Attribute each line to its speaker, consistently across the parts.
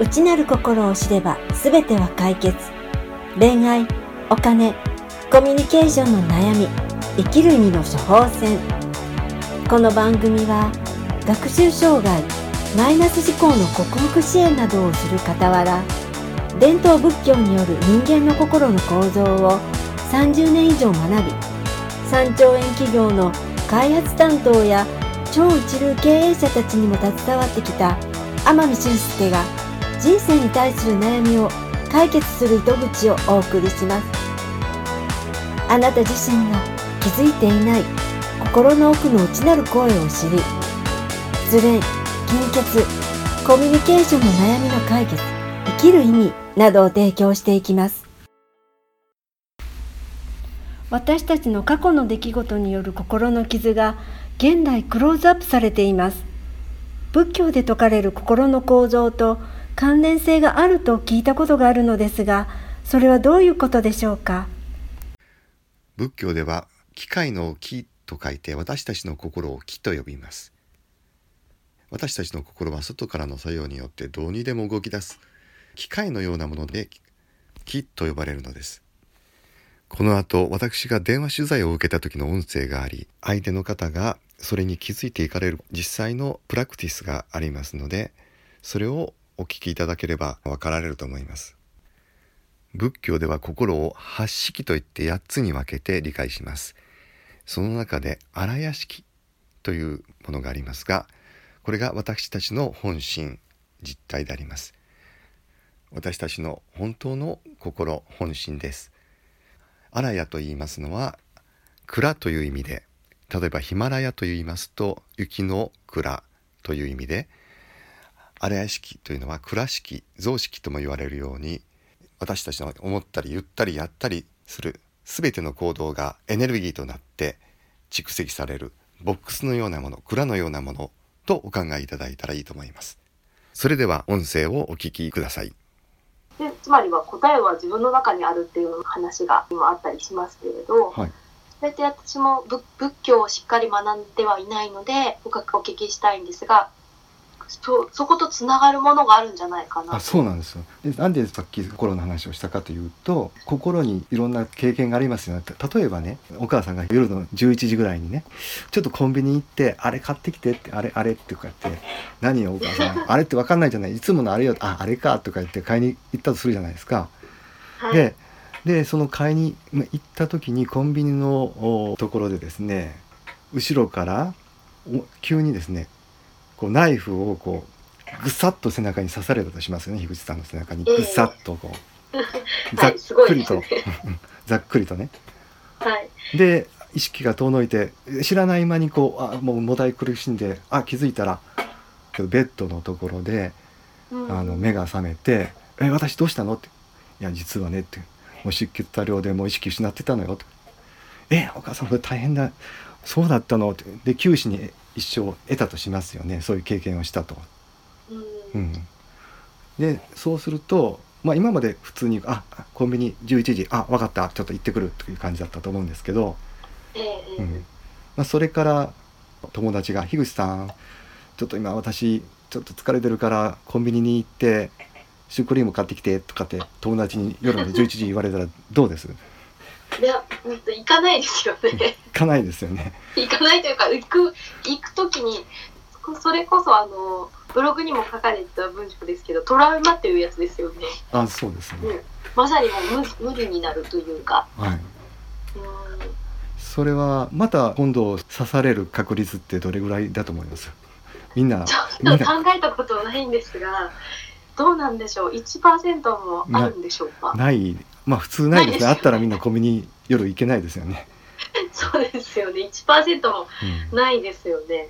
Speaker 1: 内なる心を知れば全ては解決。恋愛お金コミュニケーションの悩み生きる意味の処方箋。この番組は学習障害マイナス思考の克服支援などをする傍ら伝統仏教による人間の心の構造を30年以上学び3兆円企業の開発担当や超一流経営者たちにも携わってきた天海俊介が人生に対する悩みを解決する糸口をお送りしますあなた自身が気づいていない心の奥の内なる声を知り失恋貧血コミュニケーションの悩みの解決生きる意味などを提供していきます。私たちの過去の出来事による心の傷が現代クローズアップされています。仏教で説かれる心の構造と関連性があると聞いたことがあるのですがそれはどういうことでしょうか？
Speaker 2: 仏教では機械の気と書いて私たちの心を気と呼びます。私たちの心は外からの作用によってどうにでも動き出す。機械のようなもので気と呼ばれるのです。この後私が電話取材を受けた時の音声があり相手の方がそれに気づいていかれる実際のプラクティスがありますのでそれをお聞きいただければ分かられると思います。仏教では心を八式といって8つに分けて理解します。その中で荒屋敷というものがありますがこれが私たちの本心実体であります。私たちの本当の心本心です。アラヤと言いますのは蔵という意味で例えばヒマラヤと言いますと雪の蔵という意味で荒屋敷というのは倉敷雑敷とも言われるように私たちの思ったり言ったりやったりする全ての行動がエネルギーとなって蓄積されるボックスのようなもの蔵のようなものとお考えいただいたらいいと思います。それでは音声をお聞きください。
Speaker 3: でつまりは答えは自分の中にあるっていう話が今あったりしますけれど、
Speaker 2: はい、
Speaker 3: それで私も仏教をしっかり学んではいないので深くお聞きしたいんですがそそことつながるものがあるんじゃないかな
Speaker 4: あそうなんです。よでなんでさっき心の話をしたかというと心にいろんな経験がありますよね。例えばねお母さんが夜の11時ぐらいにねちょっとコンビニ行ってあれ買ってきてってあれあれってこうやって何よお母さんあれって分かんないじゃない。いつものあれよ。ああれかとか言って買いに行ったとするじゃないですか。
Speaker 3: はい、
Speaker 4: ででその買いにま行った時にコンビニのところでですね後ろからお急にですねこうナイフをこうぐさっと背中に刺されたとしますよね樋口さんの背中に。
Speaker 3: ええ
Speaker 4: ぐさっとこう、ざっくりと、
Speaker 3: いですね。
Speaker 4: ざっくりとね。
Speaker 3: はい。
Speaker 4: で意識が遠のいて知らない間にこうあもうもたい苦しんであ気づいたらベッドのところで
Speaker 3: うん。
Speaker 4: あの目が覚めて「え私どうしたの?」って「いや実はね」って「もう出血多量でもう意識失ってたのよ」って「えお母さんこれ大変だ。そうだったの?」って。で九死に一生を得たとしますよね。そういう経験をしたと。
Speaker 3: うん。
Speaker 4: うん、でそうすると、まあ、今まで普通に「あコンビニ11時あ分かったちょっと行ってくる」という感じだったと思うんですけど、うん。まあ、それから友達が「樋口さんちょっと今私ちょっと疲れてるからコンビニに行ってシュークリーム買ってきて」とかって友達に夜の11時言われたらどうです？
Speaker 3: いや、うんと行かないですよね。
Speaker 4: 行かないですよね。
Speaker 3: 行かないというか、行く、行くときに、こそれこそあの、ブログにも書かれてた文章ですけど、トラウマっていうやつですよね。
Speaker 4: あそうですね。
Speaker 3: うんまさにもう無無理になるというか。
Speaker 4: はい。
Speaker 3: うん
Speaker 4: それはまた今度刺される確率ってどれぐらいだと思います？みんな
Speaker 3: ちょっと考えたことないんですが、どうなんでしょう？1%もあるんでしょうか？
Speaker 4: ないまあ普通ないですねあったらみんなコンビニ夜行けないですよね。
Speaker 3: そうですよね。1%も
Speaker 4: うん
Speaker 3: ないですよね。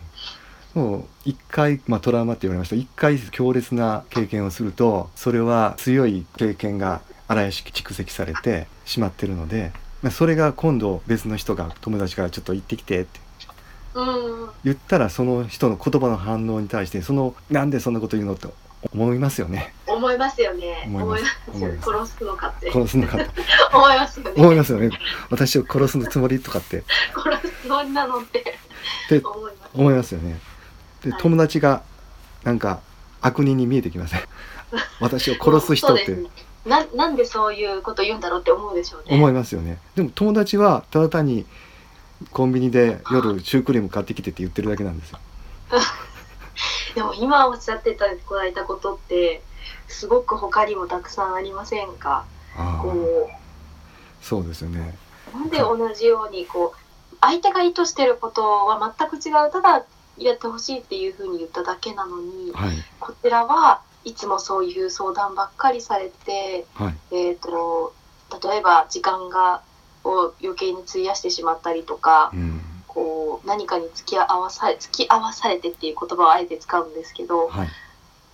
Speaker 4: もう一回、まあ、トラウマって言われました一回強烈な経験をするとそれは強い経験が荒屋敷蓄積されてしまってるので、まあ、それが今度別の人が友達からちょっと行ってきてって
Speaker 3: うん。
Speaker 4: 言ったらその人の言葉の反応に対してそのなんでそんなこと言うのって思いますよね
Speaker 3: 思いますよね。
Speaker 4: 思います。
Speaker 3: 殺すのかって。
Speaker 4: 殺すのかと
Speaker 3: 思いますよね。
Speaker 4: 思いますよね。私を殺すつもりとかって。
Speaker 3: 殺すつもりなのって。
Speaker 4: で
Speaker 3: 思います。
Speaker 4: 思いますよね。で
Speaker 3: はい。
Speaker 4: 友達がなんか悪人に見えてきません？私を殺す人って。
Speaker 3: ななんでそういうこと言うんだろうって思うでしょうね。
Speaker 4: 思いますよね。でも友達はただ単にコンビニで夜シュークリーム買ってきてって言ってるだけなんですよ。
Speaker 3: でも今おっしゃっていただいたことってすごく他にもたくさんありませんか？こ
Speaker 4: そうですよね。
Speaker 3: うなんで同じようにこう相手が意図してることは全く違う。ただやってほしいっていうふうに言っただけなのに
Speaker 4: はい。
Speaker 3: こちらはいつもそういう相談ばっかりされて、
Speaker 4: はい。
Speaker 3: えー、と例えば時間がを余計に費やしてしまったりとか
Speaker 4: うん。
Speaker 3: こう何かに付き合わされ付き合わされてっていう言葉をあえて使うんですけど
Speaker 4: はい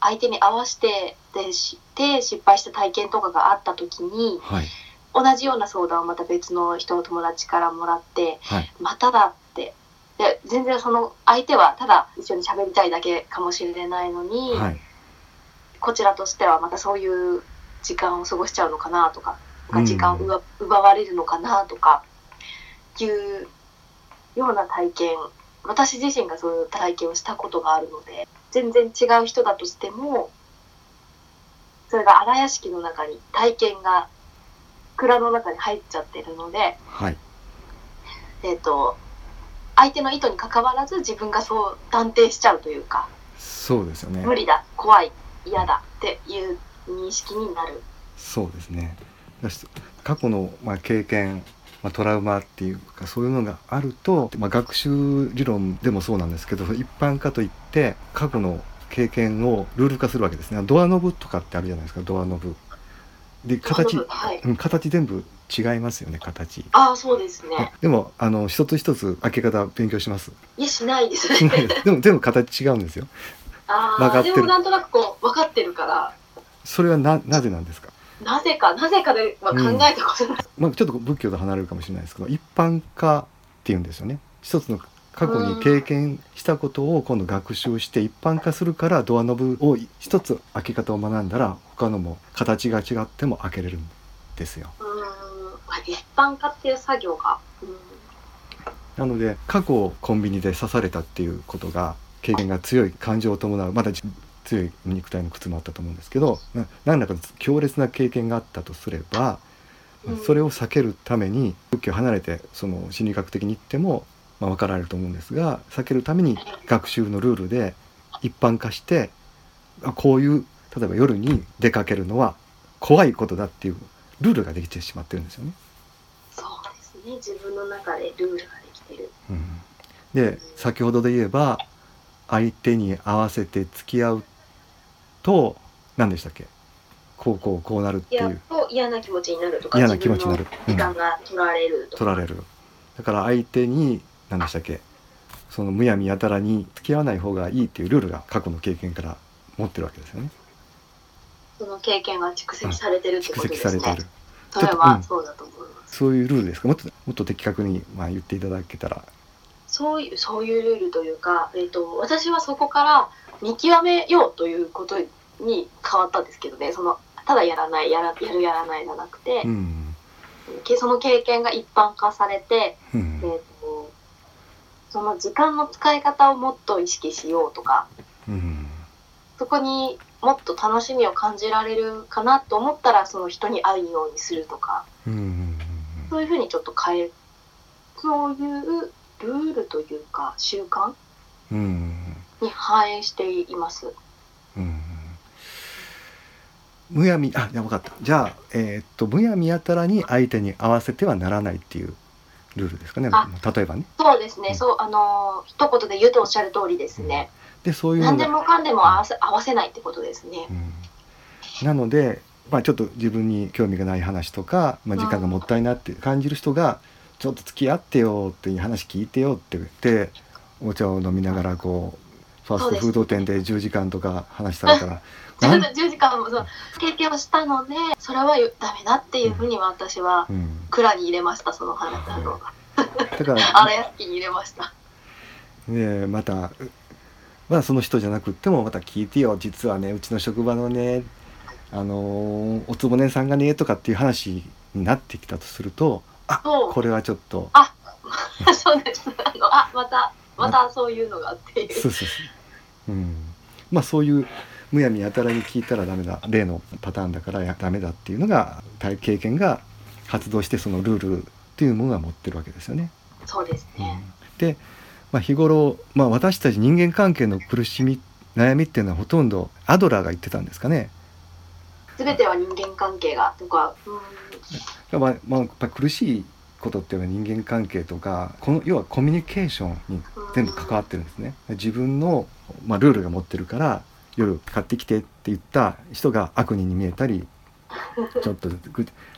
Speaker 3: 相手に合わせてでして失敗した体験とかがあった時に
Speaker 4: はい。
Speaker 3: 同じような相談をまた別の人の友達からもらって
Speaker 4: はい。
Speaker 3: まただってで全然その相手はただ一緒に喋りたいだけかもしれないのに、
Speaker 4: はい。
Speaker 3: こちらとしてはまたそういう時間を過ごしちゃうのかなとか
Speaker 4: うん。
Speaker 3: 時間を奪奪われるのかなとかいうような体験私自身がそういう体験をしたことがあるので全然違う人だとしてもそれが荒屋敷の中に体験が蔵の中に入っちゃってるので、
Speaker 4: はい。
Speaker 3: えっと相手の意図に関わらず自分がそう断定しちゃうというか
Speaker 4: そうですよね。
Speaker 3: 無理だ怖い嫌だっていう認識になる。
Speaker 4: そうですね。過去の、まあ、経験、まあ、トラウマっていうかそういうのがあると、まあ、学習理論でもそうなんですけど一般化といって過去の経験をルール化するわけですね。ドアノブとかってあるじゃないですかドアノブ。で形、
Speaker 3: はい、
Speaker 4: うん、形全部違いますよね形。
Speaker 3: ああそうですね。
Speaker 4: でもあの一つ一つ開け方勉強します。
Speaker 3: いやしないです。
Speaker 4: でも全部形違うんですよ。
Speaker 3: ああでもなんとなくこう分かってるから。
Speaker 4: それはななぜなんですか？
Speaker 3: なぜかなぜかでは考
Speaker 4: うん。
Speaker 3: えたことない。
Speaker 4: まあ、ちょっと仏教と離れるかもしれないですけど一般化っていうんですよね。一つの過去に経験したことを今度学習して一般化するからドアノブを一つ開け方を学んだら他のも形が違っても開けれるんですよ。
Speaker 3: うーん。まあ一般化っていう作業が。うん。
Speaker 4: なので過去をコンビニで刺されたっていうことが経験が強い感情を伴うまだ強い肉体の靴もあったと思うんですけどな何らかの強烈な経験があったとすれば
Speaker 3: うん
Speaker 4: それを避けるために仏教を離れてその心理学的に言っても、まあ、分かられると思うんですが避けるために学習のルールで一般化してあこういう例えば夜に出かけるのは怖いことだっていうルールができてしまってるんですよね。
Speaker 3: そうですね自分の中でルールができてる。
Speaker 4: うん、で先ほどで言えば相手に合わせて付き合うと何でしたっけ？こうこうこうなるっていう。
Speaker 3: と嫌な気持ちになるとか
Speaker 4: 嫌な気持ちになる。
Speaker 3: 時間が取られる。
Speaker 4: 取られる。だから相手に何でしたっけ？そのむやみやたらに付き合わない方がいいっていうルールが過去の経験から持ってるわけですよね。
Speaker 3: その経験が蓄積されてるって
Speaker 4: 蓄
Speaker 3: ことですね。
Speaker 4: 積されている。
Speaker 3: それはそうだと思います。
Speaker 4: そういうルールですか？もっともっと的確にまあ言っていただけたら。
Speaker 3: そういうそういうルールというか、えー、と私はそこから見極めようということに変わったんですけどね。そのただやらないやらやるやらないじゃなくて
Speaker 4: う、ん。
Speaker 3: けその経験が一般化されて、
Speaker 4: うん。
Speaker 3: えー、とその時間の使い方をもっと意識しようとか
Speaker 4: うん。
Speaker 3: そこにもっと楽しみを感じられるかなと思ったらその人に会うようにするとかそういうふうにちょっと変えそういうルールというか習慣に反映しています。
Speaker 4: うんむやみあじゃあ分かった。じゃあえーっとむやみやたらに相手に合わせてはならないっていうルールですかね。
Speaker 3: あ
Speaker 4: 例えばね。
Speaker 3: そうですね、
Speaker 4: うん。
Speaker 3: そう、あのー一言で言うとおっしゃる通りですね。
Speaker 4: でそういう
Speaker 3: 何でもかんでも合わせ合わせないってことですね。
Speaker 4: うん。なので、まあ、ちょっと自分に興味がない話とか、まあ、時間がもったいなって感じる人が「ちょっと付き合ってよ」っていう話聞いてよって言ってお茶を飲みながらこうファーストフード店で10時間とか話されたら。
Speaker 3: 10
Speaker 4: なん？
Speaker 3: 時 ,10 時間もそう経験をしたので、それはダメだっていうふうには私は
Speaker 4: うん、
Speaker 3: 蔵に入れました、その話あの
Speaker 4: だから
Speaker 3: 荒屋敷に入れました。
Speaker 4: ねまたまあその人じゃなくってもまた聞いてよ実はねうちの職場のねあのーおつぼねさんがねとかっていう話になってきたとするとあこれはちょっと。
Speaker 3: そうです。あのあまたまたそういうのがって。いう。
Speaker 4: そうそうそう、うん、まあそういうむやみやたらに聞いたらダメだ例のパターンだからやダメだっていうのが体経験が発動してそのルールっていうものが持ってるわけですよね。
Speaker 3: そうですね。
Speaker 4: で、まあ、日頃、まあ、私たち人間関係の苦しみ悩みっていうのはほとんどアドラーが言ってたんですかね。
Speaker 3: 全ては人間関係がとか、
Speaker 4: うん、まあ、まあ、やっぱ苦しいことっていうのは人間関係とかこの要はコミュニケーションに全部関わってるんですね。自分の、まあ、ルールが持ってるから夜買ってきてって言った人が悪人に見えたりちょっと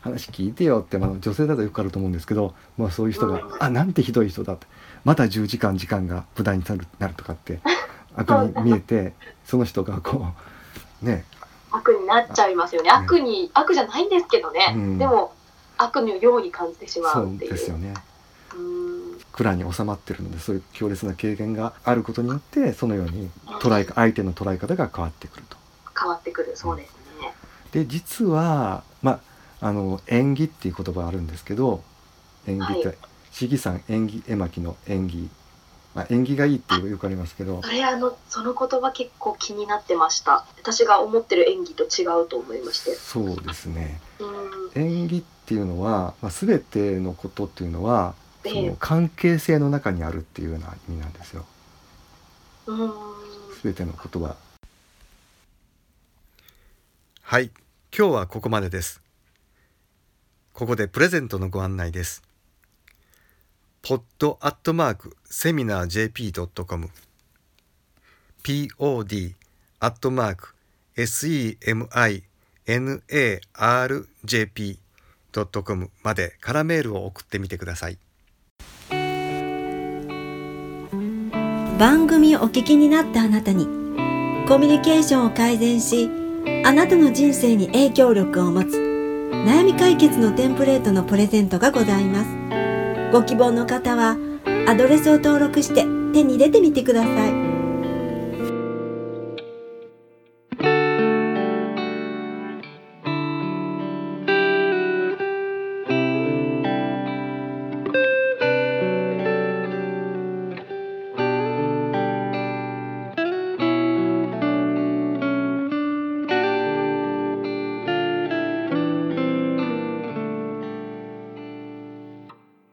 Speaker 4: 話聞いてよって、まあ、女性だとよくあると思うんですけど、まあ、そういう人が「あなんてひどい人だ」って。また10時間時間が無駄になるとかって悪に見えてその人がこうね。
Speaker 3: 悪になっちゃいますよね。悪に悪じゃないんですけどね、うん、でも悪のように感じてしまうっていう。
Speaker 4: そうですよね。蔵に収まってるのでそういう強烈な経験があることによってそのように捉え相手の捉え方が変わってくると。
Speaker 3: 変わってくるそうですね、
Speaker 4: で実はまああの縁起っていう言葉あるんですけど縁起って、はい、市議さん縁起絵巻の縁起まあ、縁起がいいってよくありますけど。
Speaker 3: それあのその言葉結構気になってました。私が思ってる演技と違うと思いまして。
Speaker 4: そうですね、うん、演技っていうのは、まあ、全てのことっていうのは、その関係性の中にあるっていうような意味なんですよ、うん、全ての言葉。
Speaker 2: はい。今日はここまでです。ここでプレゼントのご案内です pod アットマークセミナー jp.com pod アットマーク seminarjp.com までカラメールを送ってみてください。
Speaker 1: 番組をお聞きになったあなたにコミュニケーションを改善しあなたの人生に影響力を持つ悩み解決のテンプレートのプレゼントがございます。ご希望の方はアドレスを登録して手に入れてみてください。